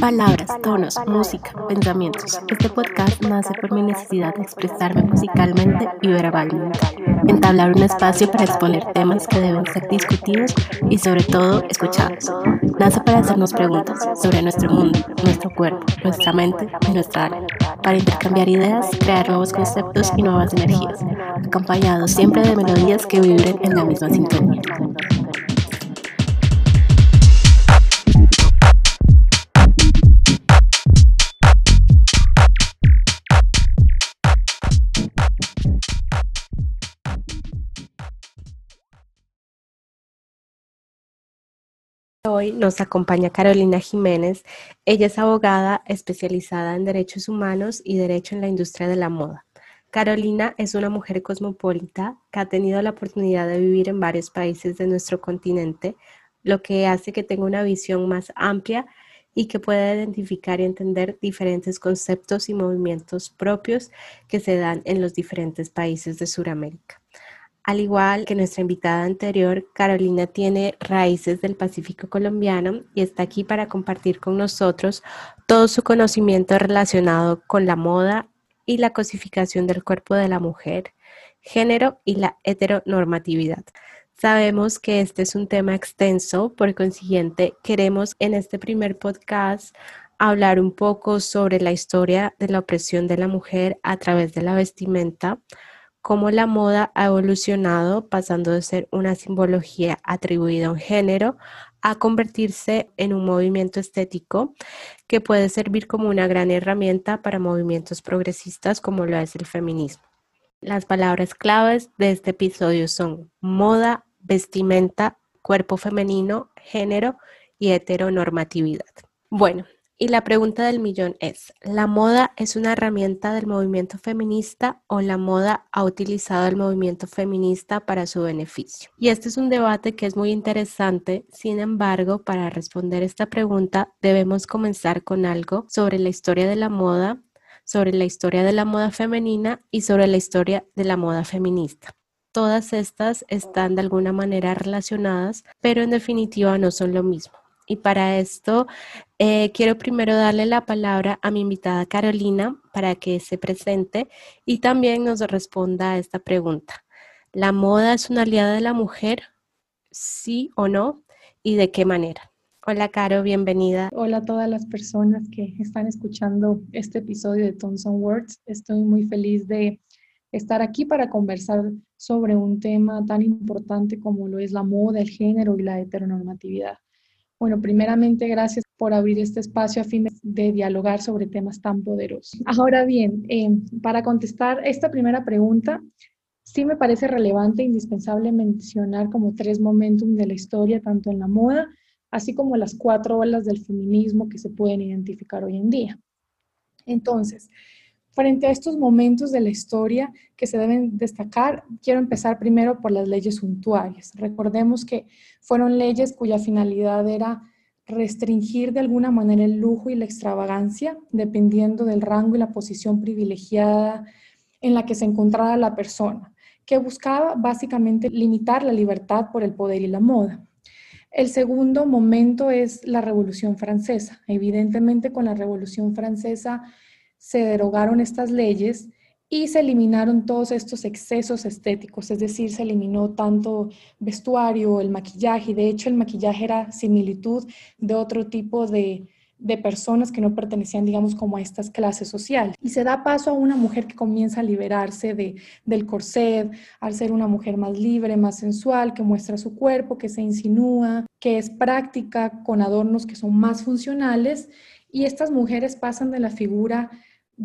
Palabras, tonos, música, pensamientos. Este podcast nace por mi necesidad de expresarme musicalmente y verbalmente. Entablar un espacio para exponer temas que deben ser discutidos y sobre todo escuchados. Nace para hacernos preguntas sobre nuestro mundo, nuestro cuerpo, nuestra mente y nuestra alma. Para intercambiar ideas, crear nuevos conceptos y nuevas energías, acompañados siempre de melodías que vibren en la misma sintonía. Hoy nos acompaña Carolina Jiménez. Ella es abogada especializada en derechos humanos y derecho en la industria de la moda. Carolina es una mujer cosmopolita que ha tenido la oportunidad de vivir en varios países de nuestro continente, lo que hace que tenga una visión más amplia y que pueda identificar y entender diferentes conceptos y movimientos propios que se dan en los diferentes países de Sudamérica. Al igual que nuestra invitada anterior, Carolina tiene raíces del Pacífico colombiano y está aquí para compartir con nosotros todo su conocimiento relacionado con la moda y la cosificación del cuerpo de la mujer, género y la heteronormatividad. Sabemos que este es un tema extenso, por consiguiente, queremos en este primer podcast hablar un poco sobre la historia de la opresión de la mujer a través de la vestimenta, cómo la moda ha evolucionado pasando de ser una simbología atribuida a un género a convertirse en un movimiento estético que puede servir como una gran herramienta para movimientos progresistas como lo es el feminismo. Las palabras claves de este episodio son moda, vestimenta, cuerpo femenino, género y heteronormatividad. Bueno, y la pregunta del millón es, ¿la moda es una herramienta del movimiento feminista o la moda ha utilizado el movimiento feminista para su beneficio? Y este es un debate que es muy interesante, sin embargo, para responder esta pregunta debemos comenzar con algo sobre la historia de la moda, sobre la historia de la moda femenina y sobre la historia de la moda feminista. Todas estas están de alguna manera relacionadas, pero en definitiva no son lo mismo. Y para esto eh, quiero primero darle la palabra a mi invitada Carolina para que se presente y también nos responda a esta pregunta. ¿La moda es una aliada de la mujer? ¿Sí o no? ¿Y de qué manera? Hola, Caro, bienvenida. Hola a todas las personas que están escuchando este episodio de Thompson Words. Estoy muy feliz de estar aquí para conversar sobre un tema tan importante como lo es la moda, el género y la heteronormatividad. Bueno, primeramente, gracias por abrir este espacio a fin de, dialogar sobre temas tan poderosos. Ahora bien, eh, para contestar esta primera pregunta, sí me parece relevante e indispensable mencionar como tres momentos de la historia, tanto en la moda, así como las cuatro olas del feminismo que se pueden identificar hoy en día. Entonces, Frente a estos momentos de la historia que se deben destacar, quiero empezar primero por las leyes suntuarias. Recordemos que fueron leyes cuya finalidad era restringir de alguna manera el lujo y la extravagancia, dependiendo del rango y la posición privilegiada en la que se encontraba la persona, que buscaba básicamente limitar la libertad por el poder y la moda. El segundo momento es la Revolución Francesa. Evidentemente con la Revolución Francesa se derogaron estas leyes y se eliminaron todos estos excesos estéticos, es decir, se eliminó tanto vestuario, el maquillaje, y de hecho el maquillaje era similitud de otro tipo de, de personas que no pertenecían, digamos, como a estas clases sociales. Y se da paso a una mujer que comienza a liberarse de, del corset, al ser una mujer más libre, más sensual, que muestra su cuerpo, que se insinúa, que es práctica, con adornos que son más funcionales. Y estas mujeres pasan de la figura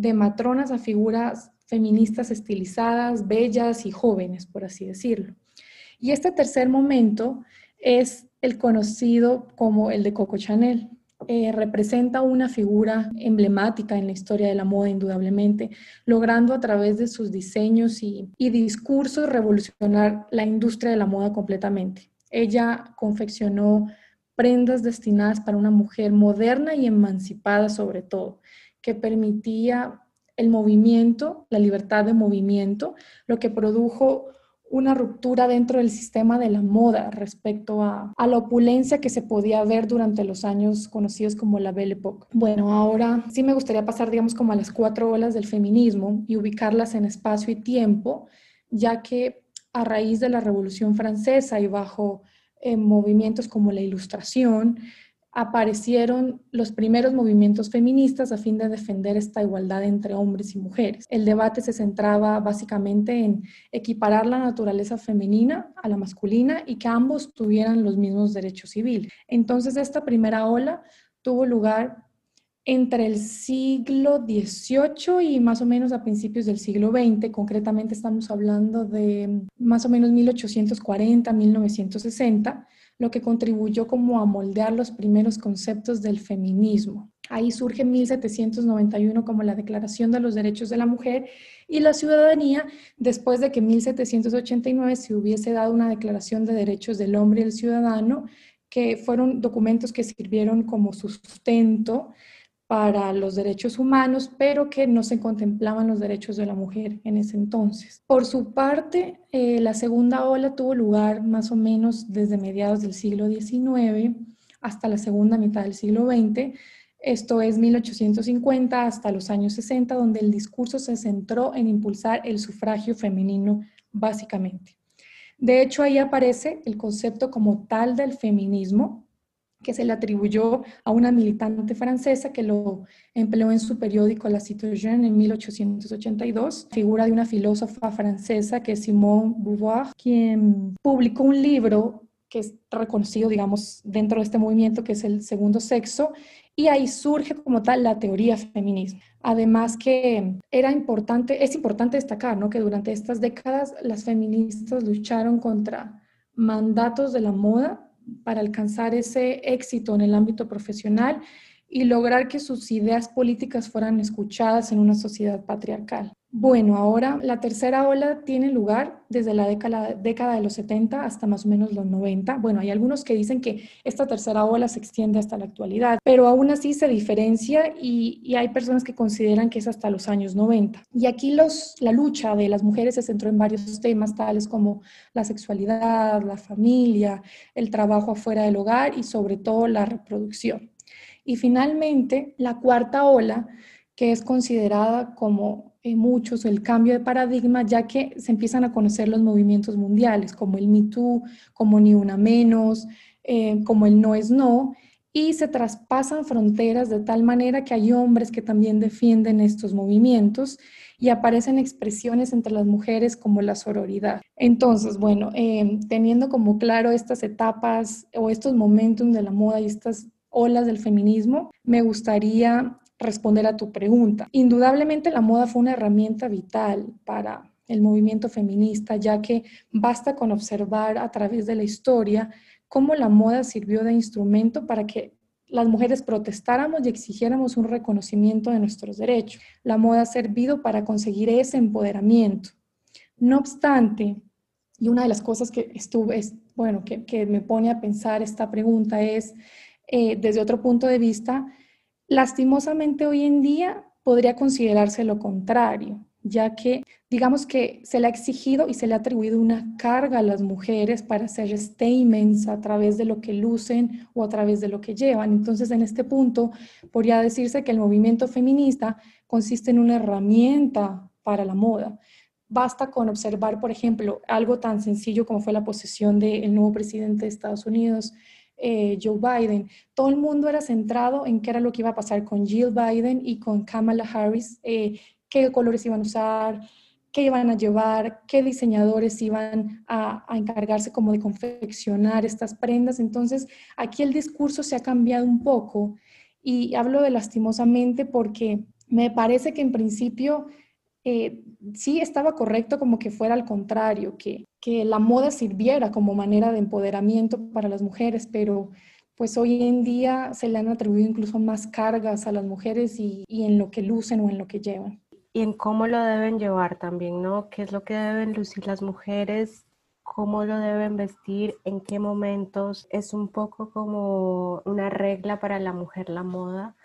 de matronas a figuras feministas estilizadas, bellas y jóvenes, por así decirlo. Y este tercer momento es el conocido como el de Coco Chanel. Eh, representa una figura emblemática en la historia de la moda, indudablemente, logrando a través de sus diseños y, y discursos revolucionar la industria de la moda completamente. Ella confeccionó prendas destinadas para una mujer moderna y emancipada sobre todo, que permitía el movimiento, la libertad de movimiento, lo que produjo una ruptura dentro del sistema de la moda respecto a, la opulencia que se podía ver durante los años conocidos como la Belle Époque. Bueno, ahora sí me gustaría pasar, digamos, como a las cuatro olas del feminismo y ubicarlas en espacio y tiempo, ya que a raíz de la Revolución Francesa y bajo eh, movimientos como la Ilustración, aparecieron los primeros movimientos feministas a fin de defender esta igualdad entre hombres y mujeres. El debate se centraba básicamente en equiparar la naturaleza femenina a la masculina y que ambos tuvieran los mismos derechos civiles. Entonces, esta primera ola tuvo lugar entre el siglo XVIII y más o menos a principios del siglo XX. Concretamente estamos hablando de más o menos 1840, 1960 lo que contribuyó como a moldear los primeros conceptos del feminismo. Ahí surge en 1791 como la Declaración de los Derechos de la Mujer y la Ciudadanía, después de que en 1789 se hubiese dado una Declaración de Derechos del Hombre y el Ciudadano, que fueron documentos que sirvieron como sustento para los derechos humanos, pero que no se contemplaban los derechos de la mujer en ese entonces. Por su parte, eh, la segunda ola tuvo lugar más o menos desde mediados del siglo XIX hasta la segunda mitad del siglo XX, esto es 1850 hasta los años 60, donde el discurso se centró en impulsar el sufragio femenino básicamente. De hecho, ahí aparece el concepto como tal del feminismo, que se le atribuyó a una militante francesa que lo empleó en su periódico La Citoyenne en 1882, figura de una filósofa francesa que es Simone Beauvoir, quien publicó un libro que es reconocido, digamos, dentro de este movimiento, que es el segundo sexo, y ahí surge como tal la teoría feminista. Además que era importante, es importante destacar, ¿no? Que durante estas décadas las feministas lucharon contra mandatos de la moda para alcanzar ese éxito en el ámbito profesional y lograr que sus ideas políticas fueran escuchadas en una sociedad patriarcal. Bueno, ahora la tercera ola tiene lugar desde la década, de los 70 hasta más o menos los 90. Bueno, hay algunos que dicen que esta tercera ola se extiende hasta la actualidad, pero aún así se diferencia y, y hay personas que consideran que es hasta los años 90. Y aquí los, la lucha de las mujeres se centró en varios temas tales como la sexualidad, la familia, el trabajo afuera del hogar y sobre todo la reproducción. Y finalmente, la cuarta ola, que es considerada como muchos el cambio de paradigma, ya que se empiezan a conocer los movimientos mundiales, como el Me Too, como Ni Una Menos, eh, como el No es No, y se traspasan fronteras de tal manera que hay hombres que también defienden estos movimientos y aparecen expresiones entre las mujeres como la sororidad. Entonces, bueno, eh, teniendo como claro estas etapas o estos momentos de la moda y estas olas del feminismo, me gustaría responder a tu pregunta. Indudablemente la moda fue una herramienta vital para el movimiento feminista, ya que basta con observar a través de la historia cómo la moda sirvió de instrumento para que las mujeres protestáramos y exigiéramos un reconocimiento de nuestros derechos. La moda ha servido para conseguir ese empoderamiento. No obstante, y una de las cosas que estuve, bueno, que, me pone a pensar esta pregunta es, eh, desde otro punto de vista, Lastimosamente hoy en día podría considerarse lo contrario, ya que digamos que se le ha exigido y se le ha atribuido una carga a las mujeres para hacer statements a través de lo que lucen o a través de lo que llevan. Entonces, en este punto, podría decirse que el movimiento feminista consiste en una herramienta para la moda. Basta con observar, por ejemplo, algo tan sencillo como fue la posesión del nuevo presidente de Estados Unidos, eh, Joe Biden. Todo el mundo era centrado en qué era lo que iba a pasar con Jill Biden y con Kamala Harris, eh, qué colores iban a usar, qué iban a llevar, qué diseñadores iban a, a, encargarse como de confeccionar estas prendas. Entonces, aquí el discurso se ha cambiado un poco y hablo de lastimosamente porque me parece que en principio eh, sí estaba correcto como que fuera al contrario, que, que la moda sirviera como manera de empoderamiento para las mujeres, pero pues hoy en día se le han atribuido incluso más cargas a las mujeres y, y, en lo que lucen o en lo que llevan. Y en cómo lo deben llevar también, ¿no? ¿Qué es lo que deben lucir las mujeres? ¿Cómo lo deben vestir? ¿En qué momentos? Es un poco como una regla para la mujer la moda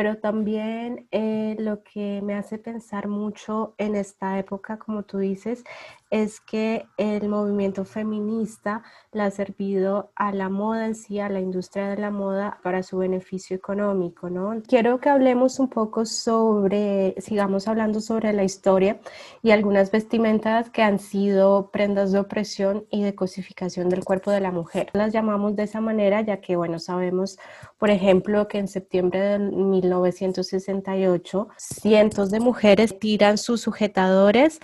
pero también eh, lo que me hace pensar mucho en esta época, como tú dices, es que el movimiento feminista le ha servido a la moda en sí, a la industria de la moda para su beneficio económico, ¿no? Quiero que hablemos un poco sobre, sigamos hablando sobre la historia y algunas vestimentas que han sido prendas de opresión y de cosificación del cuerpo de la mujer. Las llamamos de esa manera ya que, bueno, sabemos, por ejemplo, que en septiembre de 1968 cientos de mujeres tiran sus sujetadores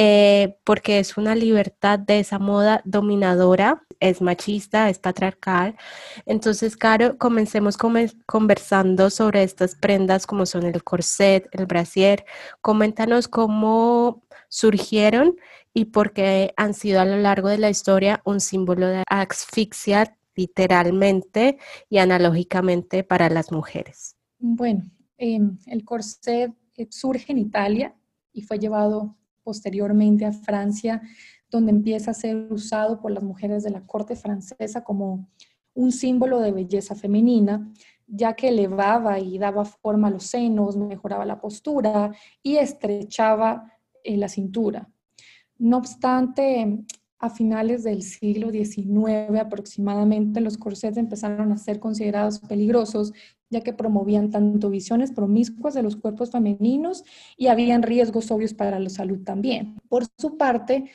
eh, porque es una libertad de esa moda dominadora, es machista, es patriarcal. Entonces, Caro, comencemos conversando sobre estas prendas como son el corset, el brasier. Coméntanos cómo surgieron y por qué han sido a lo largo de la historia un símbolo de asfixia literalmente y analógicamente para las mujeres. Bueno, em, el corset eh, surge en Italia y fue llevado posteriormente a Francia, donde empieza a ser usado por las mujeres de la corte francesa como un símbolo de belleza femenina, ya que elevaba y daba forma a los senos, mejoraba la postura y estrechaba eh, la cintura. No obstante, a finales del siglo XIX aproximadamente, los corsets empezaron a ser considerados peligrosos ya que promovían tanto visiones promiscuas de los cuerpos femeninos y habían riesgos obvios para la salud también. Por su parte,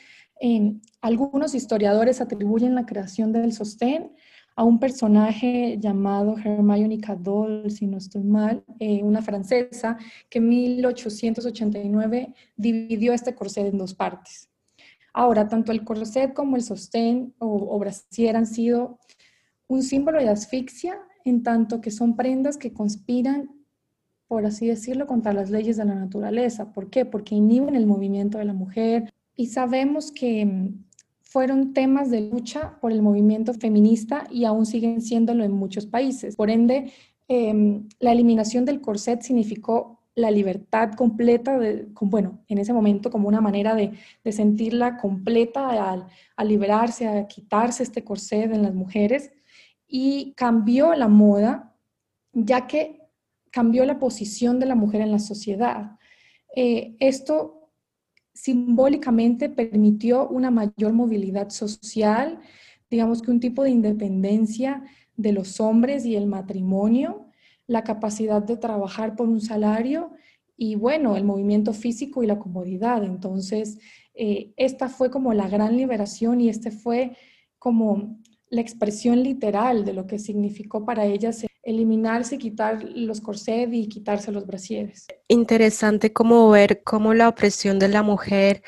algunos historiadores atribuyen la creación del sostén a un personaje llamado Hermione Cadol, si no estoy mal, eh, una francesa, que en 1889 dividió este corset en dos partes. Ahora, tanto el corset como el sostén o, o brasier han sido un símbolo de asfixia en tanto que son prendas que conspiran, por así decirlo, contra las leyes de la naturaleza. ¿Por qué? Porque inhiben el movimiento de la mujer y sabemos que mm, fueron temas de lucha por el movimiento feminista y aún siguen siéndolo en muchos países. Por ende, em, la eliminación del corset significó la libertad completa, de, bueno, en ese momento como una manera de, sentirla completa al, liberarse, a quitarse este corset en las mujeres y cambió la moda, ya que cambió la posición de la mujer en la sociedad. Eh, esto simbólicamente permitió una mayor movilidad social, digamos que un tipo de independencia de los hombres y el matrimonio, la capacidad de trabajar por un salario y bueno, el movimiento físico y la comodidad. Entonces, eh, esta fue como la gran liberación y este fue como la expresión literal de lo que significó para ellas eliminarse, quitar los corsés y quitarse los brasieres. Interesante como ver cómo la opresión de la mujer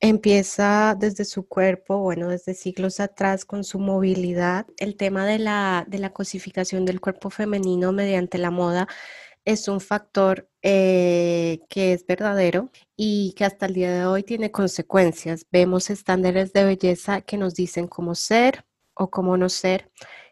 empieza desde su cuerpo, bueno, desde siglos atrás con su movilidad. El tema de la, de la cosificación del cuerpo femenino mediante la moda es un factor eh, que es verdadero y que hasta el día de hoy tiene consecuencias. Vemos estándares de belleza que nos dicen cómo ser, o cómo no ser.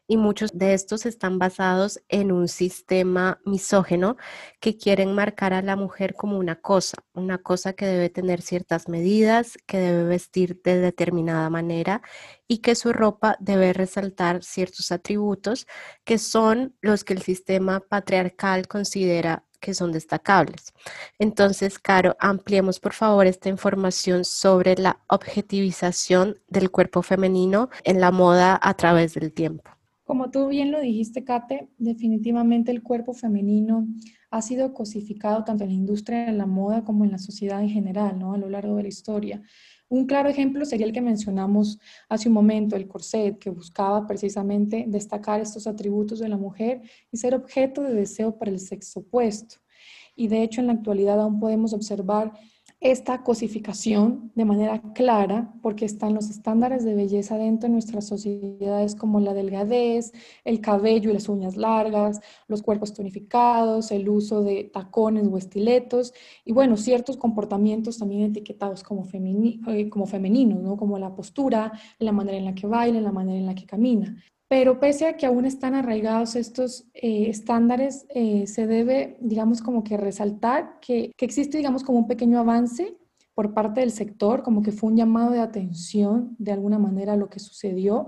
Y muchos de estos están basados en un sistema misógeno que quieren marcar a la mujer como una cosa, una cosa que debe tener ciertas medidas, que debe vestir de determinada manera y que su ropa debe resaltar ciertos atributos que son los que el sistema patriarcal considera que son destacables. Entonces, Caro, ampliemos por favor esta información sobre la objetivización del cuerpo femenino en la moda a través del tiempo. Como tú bien lo dijiste, Kate, definitivamente el cuerpo femenino ha sido cosificado tanto en la industria de la moda como en la sociedad en general, ¿no? A lo largo de la historia. Un claro ejemplo sería el que mencionamos hace un momento, el corset, que buscaba precisamente destacar estos atributos de la mujer y ser objeto de deseo para el sexo opuesto. Y de hecho, en la actualidad aún podemos observar esta cosificación de manera clara, porque están los estándares de belleza dentro de nuestras sociedades como la delgadez, el cabello y las uñas largas, los cuerpos tonificados, el uso de tacones o estiletos y bueno, ciertos comportamientos también etiquetados como, eh, como femeninos, ¿no? como la postura, la manera en la que baila, la manera en la que camina. Pero pese a que aún están arraigados estos eh, estándares, eh, se debe, digamos, como que resaltar que, que, existe, digamos, como un pequeño avance por parte del sector, como que fue un llamado de atención de alguna manera a lo que sucedió,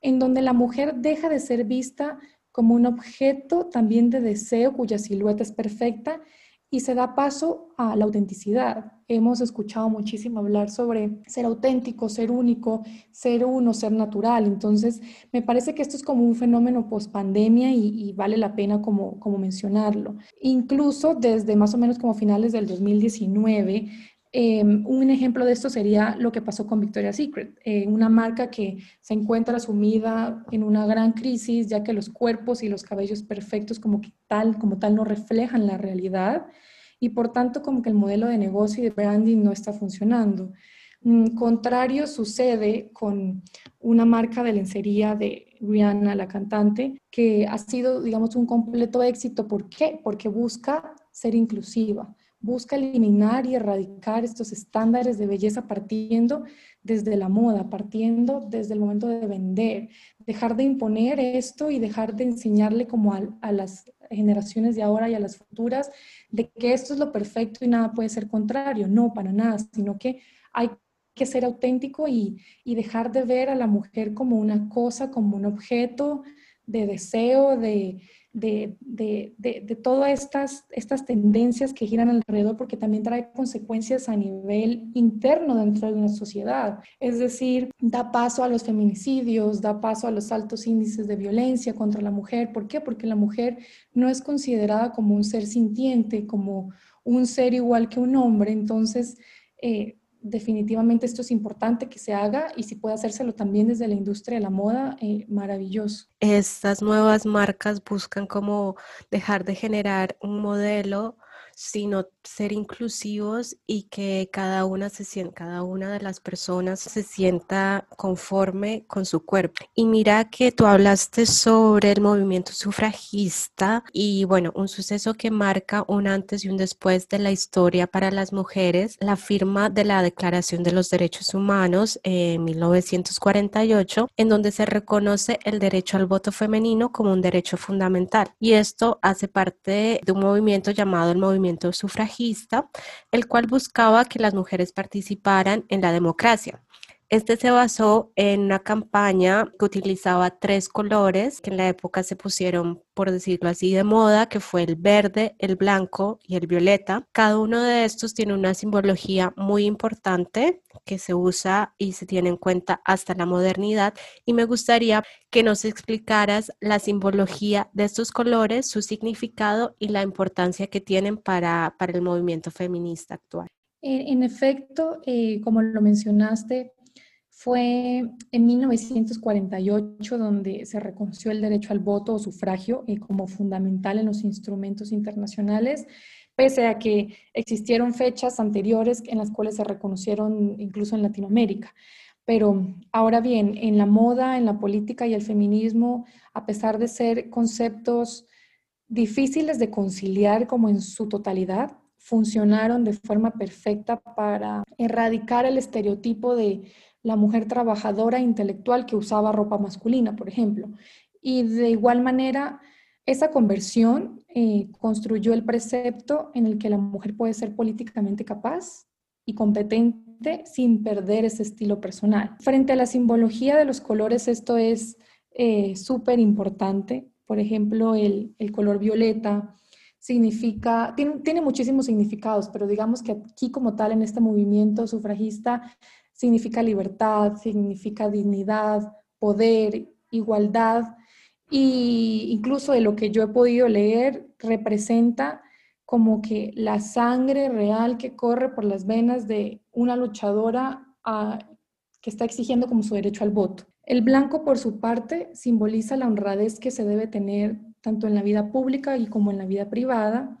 en donde la mujer deja de ser vista como un objeto también de deseo cuya silueta es perfecta y se da paso a la autenticidad. Hemos escuchado muchísimo hablar sobre ser auténtico, ser único, ser uno, ser natural. Entonces, me parece que esto es como un fenómeno post pandemia y, vale la pena como, como mencionarlo. Incluso desde más o menos como finales del 2019, Em, un ejemplo de esto sería lo que pasó con Victoria's Secret, eh, una marca que se encuentra sumida en una gran crisis, ya que los cuerpos y los cabellos perfectos como tal no reflejan la realidad y por tanto como que el modelo de negocio y de branding no está funcionando. Mm, contrario sucede con una marca de lencería de Rihanna, la cantante, que ha sido, digamos, un completo éxito. ¿Por qué? Porque busca ser inclusiva busca eliminar y erradicar estos estándares de belleza partiendo desde la moda, partiendo desde el momento de vender, dejar de imponer esto y dejar de enseñarle como a, las generaciones de ahora y a las futuras de que esto es lo perfecto y nada puede ser contrario, no, para nada, sino que hay que ser auténtico y, y dejar de ver a la mujer como una cosa, como un objeto de deseo, de, de, de, de, todas estas, estas tendencias que giran alrededor, porque también trae consecuencias a nivel interno dentro de una sociedad. Es decir, da paso a los feminicidios, da paso a los altos índices de violencia contra la mujer. ¿Por qué? Porque la mujer no es considerada como un ser sintiente, como un ser igual que un hombre. Entonces, eh, definitivamente esto es importante que se haga y si puede hacérselo también desde la industria de la moda, eh, maravilloso. Estas nuevas marcas buscan como dejar de generar un modelo sino ser inclusivos y que cada una se sienta, cada una de las personas se sienta conforme con su cuerpo. Y mira que tú hablaste sobre el movimiento sufragista y bueno, un suceso que marca un antes y un después de la historia para las mujeres, la firma de la Declaración de los Derechos Humanos en 1948, en donde se reconoce el derecho al voto femenino como un derecho fundamental. Y esto hace parte de un movimiento llamado el movimiento sufragista, el cual buscaba que las mujeres participaran en la democracia. Este se basó en una campaña que utilizaba tres colores que en la época se pusieron, por decirlo así, de moda, que fue el verde, el blanco y el violeta. Cada uno de estos tiene una simbología muy importante que se usa y se tiene en cuenta hasta la modernidad. Y me gustaría que nos explicaras la simbología de estos colores, su significado y la importancia que tienen para, para el movimiento feminista actual. En, efecto, eh, como lo mencionaste, fue en 1948 donde se reconoció el derecho al voto o sufragio eh, como fundamental en los instrumentos internacionales, pese a que existieron fechas anteriores en las cuales se reconocieron incluso en Latinoamérica. Pero ahora bien, en la moda, en la política y el feminismo, a pesar de ser conceptos difíciles de conciliar como en su totalidad, funcionaron de forma perfecta para erradicar el estereotipo de la mujer trabajadora e intelectual que usaba ropa masculina, por ejemplo. Y de igual manera, esa conversión eh, construyó el precepto en el que la mujer puede ser políticamente capaz y competente sin perder ese estilo personal. Frente a la simbología de los colores, esto es eh, súper importante. Por ejemplo, el, color violeta significa, tiene, tiene muchísimos significados, pero digamos que aquí como tal en este movimiento sufragista significa libertad, significa dignidad, poder, igualdad, y incluso de lo que yo he podido leer, representa como que la sangre real que corre por las venas de una luchadora ah, que está exigiendo como su derecho al voto. El blanco, por su parte, simboliza la honradez que se debe tener tanto en la vida pública y como en la vida privada,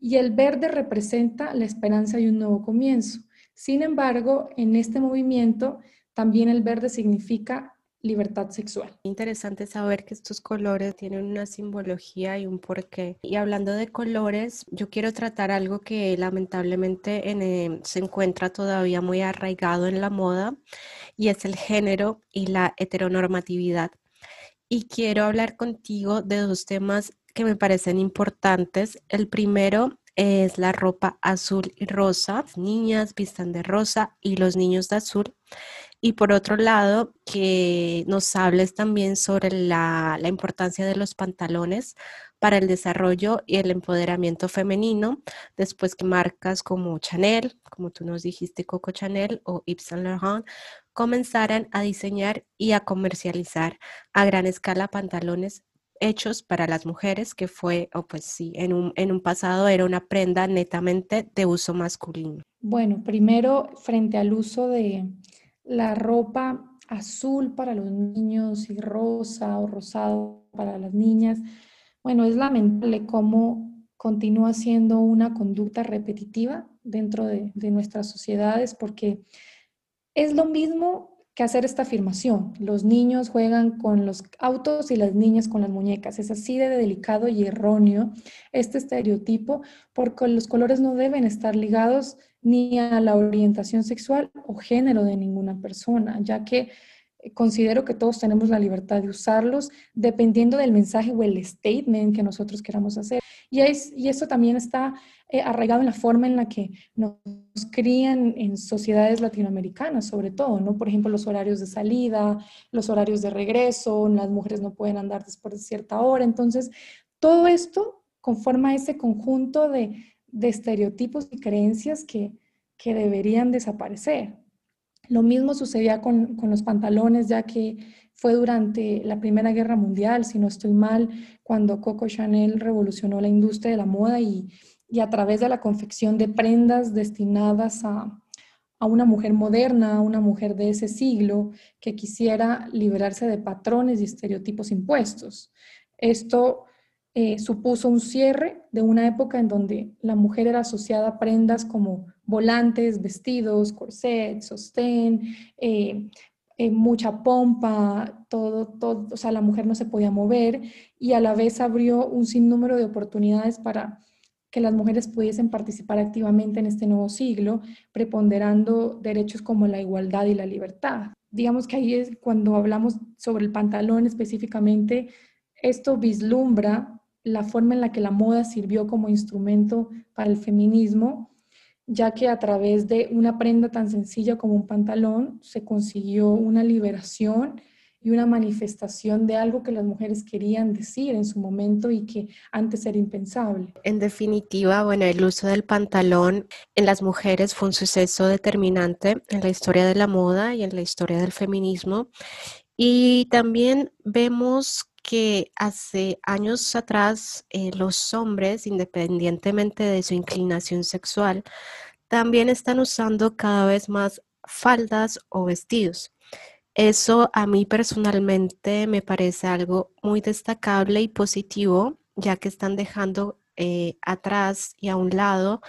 y el verde representa la esperanza de un nuevo comienzo. Sin embargo, en este movimiento también el verde significa libertad sexual. Interesante saber que estos colores tienen una simbología y un porqué. Y hablando de colores, yo quiero tratar algo que lamentablemente eh, se encuentra todavía muy arraigado en la moda y es el género y la heteronormatividad. Y quiero hablar contigo de dos temas que me parecen importantes. El primero es la ropa azul y rosa. Niñas vistan de rosa y los niños de azul. Y por otro lado, que nos hables también sobre la, la importancia de los pantalones para el desarrollo y el empoderamiento femenino, después que marcas como Chanel, como tú nos dijiste, Coco Chanel o Yves Saint Laurent, comenzaran a diseñar y a comercializar a gran escala pantalones hechos para las mujeres, que fue, o pues sí, en un, en un pasado era una prenda netamente de uso masculino. Bueno, primero, frente al uso de la ropa azul para los niños y rosa o rosado para las niñas, bueno, es lamentable cómo continúa siendo una conducta repetitiva dentro de, nuestras sociedades porque es lo mismo que hacer esta afirmación. Los niños juegan con los autos y las niñas con las muñecas. Es así de delicado y erróneo este estereotipo porque los colores no deben estar ligados ni a la orientación sexual o género de ninguna persona, ya que considero que todos tenemos la libertad de usarlos dependiendo del mensaje o el statement que nosotros queramos hacer. Y, es, y eso también está eh, arraigado en la forma en la que nos crían en sociedades latinoamericanas, sobre todo, ¿no? Por ejemplo, los horarios de salida, los horarios de regreso, las mujeres no pueden andar después de cierta hora. Entonces, todo esto conforma ese conjunto de, de estereotipos y creencias que, que deberían desaparecer. Lo mismo sucedía con, los pantalones, ya que fue durante la Primera Guerra Mundial, si no estoy mal, cuando Coco Chanel revolucionó la industria de la moda y, a través de la confección de prendas destinadas a, una mujer moderna, a una mujer de ese siglo que quisiera liberarse de patrones y estereotipos impuestos. Esto eh, supuso un cierre de una época en donde la mujer era asociada a prendas como volantes, vestidos, corsets, sostén, eh, eh, mucha pompa, todo, todo, o sea, la mujer no se podía mover y a la vez abrió un sinnúmero de oportunidades para que las mujeres pudiesen participar activamente en este nuevo siglo, preponderando derechos como la igualdad y la libertad. Digamos que ahí es cuando hablamos sobre el pantalón específicamente, esto vislumbra la forma en la que la moda sirvió como instrumento para el feminismo ya que a través de una prenda tan sencilla como un pantalón se consiguió una liberación una manifestación de algo que las mujeres querían decir en su momento y que antes era impensable. En definitiva, bueno, el uso del pantalón en las mujeres fue un suceso determinante en la historia de la moda y en la historia del feminismo. Y también vemos que hace años atrás eh, los hombres, independientemente de su inclinación sexual, también están usando cada vez más faldas o vestidos. Eso a mí personalmente me parece algo muy destacable y positivo, ya que están dejando eh, atrás y a un lado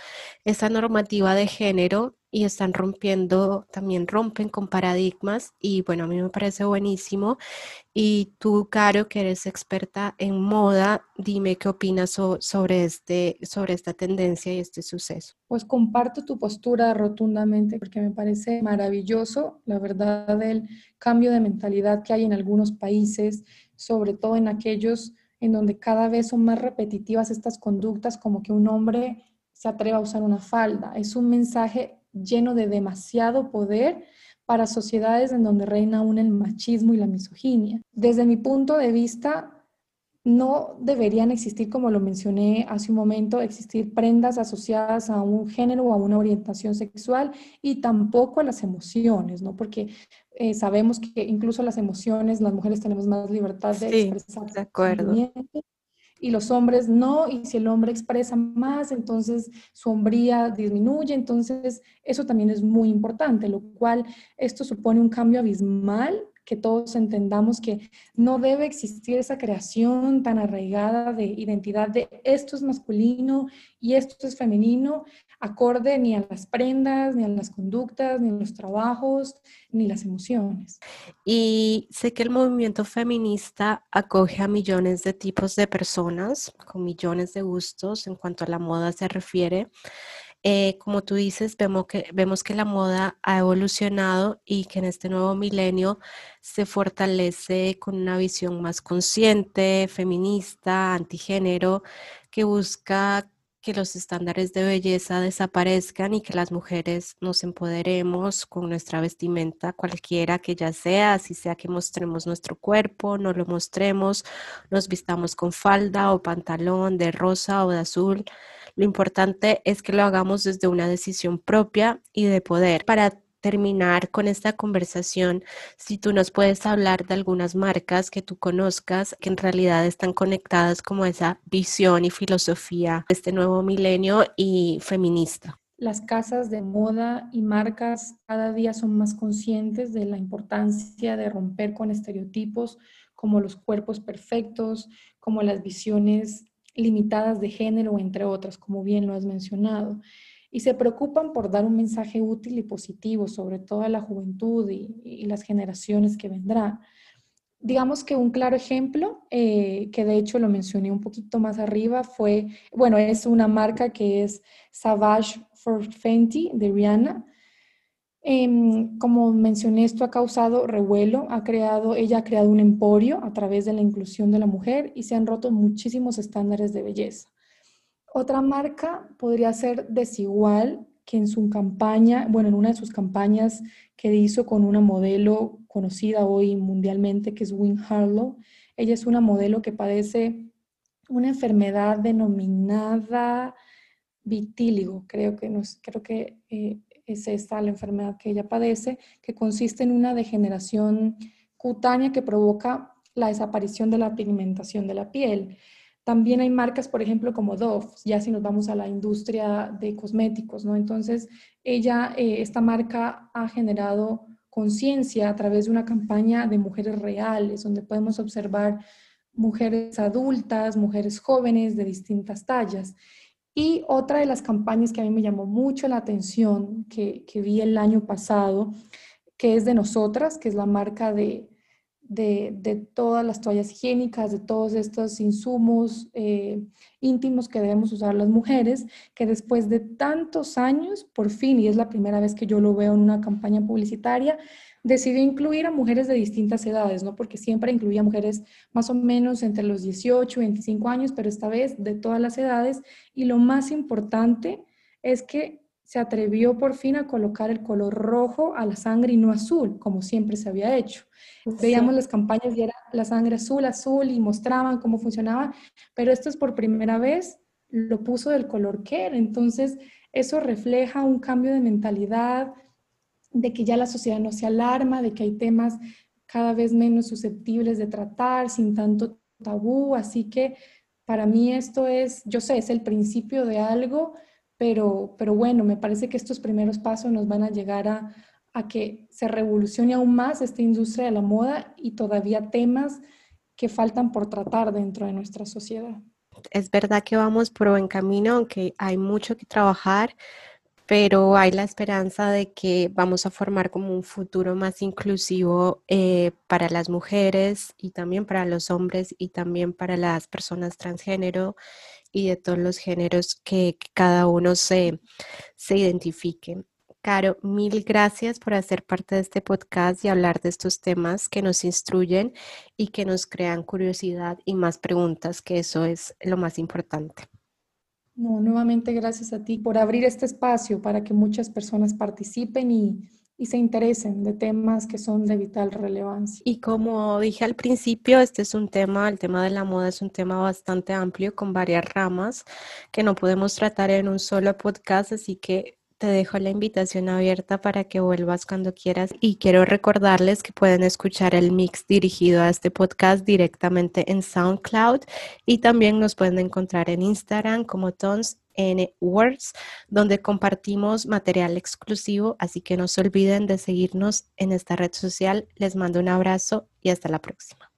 esa normativa de género y están rompiendo, también rompen con paradigmas y bueno, a mí me parece buenísimo. Y tú, Caro, que eres experta en moda, dime qué opinas sobre, este, sobre esta tendencia y este suceso. Pues comparto tu postura rotundamente porque me parece maravilloso, la verdad, el cambio de mentalidad que hay en algunos países, sobre todo en aquellos en donde cada vez son más repetitivas estas conductas, como que un hombre se atreva a usar una falda. Es un mensaje lleno de demasiado poder para sociedades en donde reina aún el machismo y la misoginia. Desde mi punto de vista, no deberían existir, como lo mencioné hace un momento, existir prendas asociadas a un género o a una orientación sexual y tampoco a las emociones, ¿no? Porque eh, sabemos que incluso las emociones, las mujeres tenemos más libertad de sí, expresar. De acuerdo y los hombres no, y si el hombre expresa más, entonces su hombría disminuye, entonces eso también es muy importante, lo cual esto supone un cambio abismal que todos entendamos que no debe existir esa creación tan arraigada de identidad de esto es masculino y esto es femenino, acorde ni a las prendas, ni a las conductas, ni a los trabajos, ni las emociones. Y sé que el movimiento feminista acoge a millones de tipos de personas con millones de gustos en cuanto a la moda se refiere. Eh, como tú dices, vemos que, vemos que la moda ha evolucionado y que en este nuevo milenio se fortalece con una visión más consciente, feminista, antigénero, que busca que los estándares de belleza desaparezcan y que las mujeres nos empoderemos con nuestra vestimenta, cualquiera que ya sea, así sea que mostremos nuestro cuerpo, no lo mostremos, nos vistamos con falda o pantalón de rosa o de azul. Lo importante es que lo hagamos desde una decisión propia y de poder para terminar con esta conversación, si tú nos puedes hablar de algunas marcas que tú conozcas que en realidad están conectadas como esa visión y filosofía de este nuevo milenio y feminista. Las casas de moda y marcas cada día son más conscientes de la importancia de romper con estereotipos como los cuerpos perfectos, como las visiones limitadas de género, entre otras, como bien lo has mencionado y se preocupan por dar un mensaje útil y positivo, sobre todo a la juventud y, las generaciones que vendrán. Digamos que un claro ejemplo, eh, que de hecho lo mencioné un poquito más arriba, fue, bueno, es una marca que es Savage for Fenty de Rihanna. Em, como mencioné, esto ha causado revuelo, ha creado, ella ha creado un emporio a través de la inclusión de la mujer y se han roto muchísimos estándares de belleza. Otra marca podría ser Desigual, que en su campaña, bueno, en una de sus campañas que hizo con una modelo conocida hoy mundialmente, que es Win Harlow, ella es una modelo que padece una enfermedad denominada vitíligo, creo que, creo que eh, es esta la enfermedad que ella padece, que consiste en una degeneración cutánea que provoca la desaparición de la pigmentación de la piel. También hay marcas, por ejemplo, como Dove, ya si nos vamos a la industria de cosméticos, ¿no? Entonces, ella, eh, esta marca ha generado conciencia a través de una campaña de mujeres reales, donde podemos observar mujeres adultas, mujeres jóvenes de distintas tallas. Y otra de las campañas que a mí me llamó mucho la atención, que, que vi el año pasado, que es de nosotras, que es la marca de, de, todas las toallas higiénicas, de todos estos insumos eh, íntimos que debemos usar las mujeres, que después de tantos años, por fin, y es la primera vez que yo lo veo en una campaña publicitaria, decidió incluir a mujeres de distintas edades, ¿no? Porque siempre incluía mujeres más o menos entre los 18 y 25 años, pero esta vez de todas las edades. Y lo más importante es que se atrevió por fin a colocar el color rojo a la sangre y no azul, como siempre se había hecho. Veíamos las campañas y era la sangre azul, azul y mostraban cómo funcionaba, pero esto es por primera vez lo puso del color que era. Entonces, eso refleja un cambio de mentalidad, de que ya la sociedad no se alarma, de que hay temas cada vez menos susceptibles de tratar, sin tanto tabú. Así que para mí esto es, yo sé, es el principio de algo, pero, pero bueno, me parece que estos primeros pasos nos van a llegar a, a que se revolucione aún más esta industria de la moda y todavía temas que faltan por tratar dentro de nuestra sociedad. Es verdad que vamos por buen camino, aunque hay mucho que trabajar, pero hay la esperanza de que vamos a formar como un futuro más inclusivo eh, para las mujeres y también para los hombres y también para las personas transgénero y de todos los géneros que, cada uno se, se identifique. Caro, mil gracias por hacer parte de este podcast y hablar de estos temas que nos instruyen y que nos crean curiosidad y más preguntas, que eso es lo más importante. No, nuevamente gracias a ti por abrir este espacio para que muchas personas participen y, y se interesen de temas que son de vital relevancia. Y como dije al principio, este es un tema, el tema de la moda es un tema bastante amplio con varias ramas que no podemos tratar en un solo podcast, así que te dejo la invitación abierta para que vuelvas cuando quieras y quiero recordarles que pueden escuchar el mix dirigido a este podcast directamente en SoundCloud y también nos pueden encontrar en Instagram como Tons N Words, donde compartimos material exclusivo, así que no se olviden de seguirnos en esta red social. Les mando un abrazo y hasta la próxima.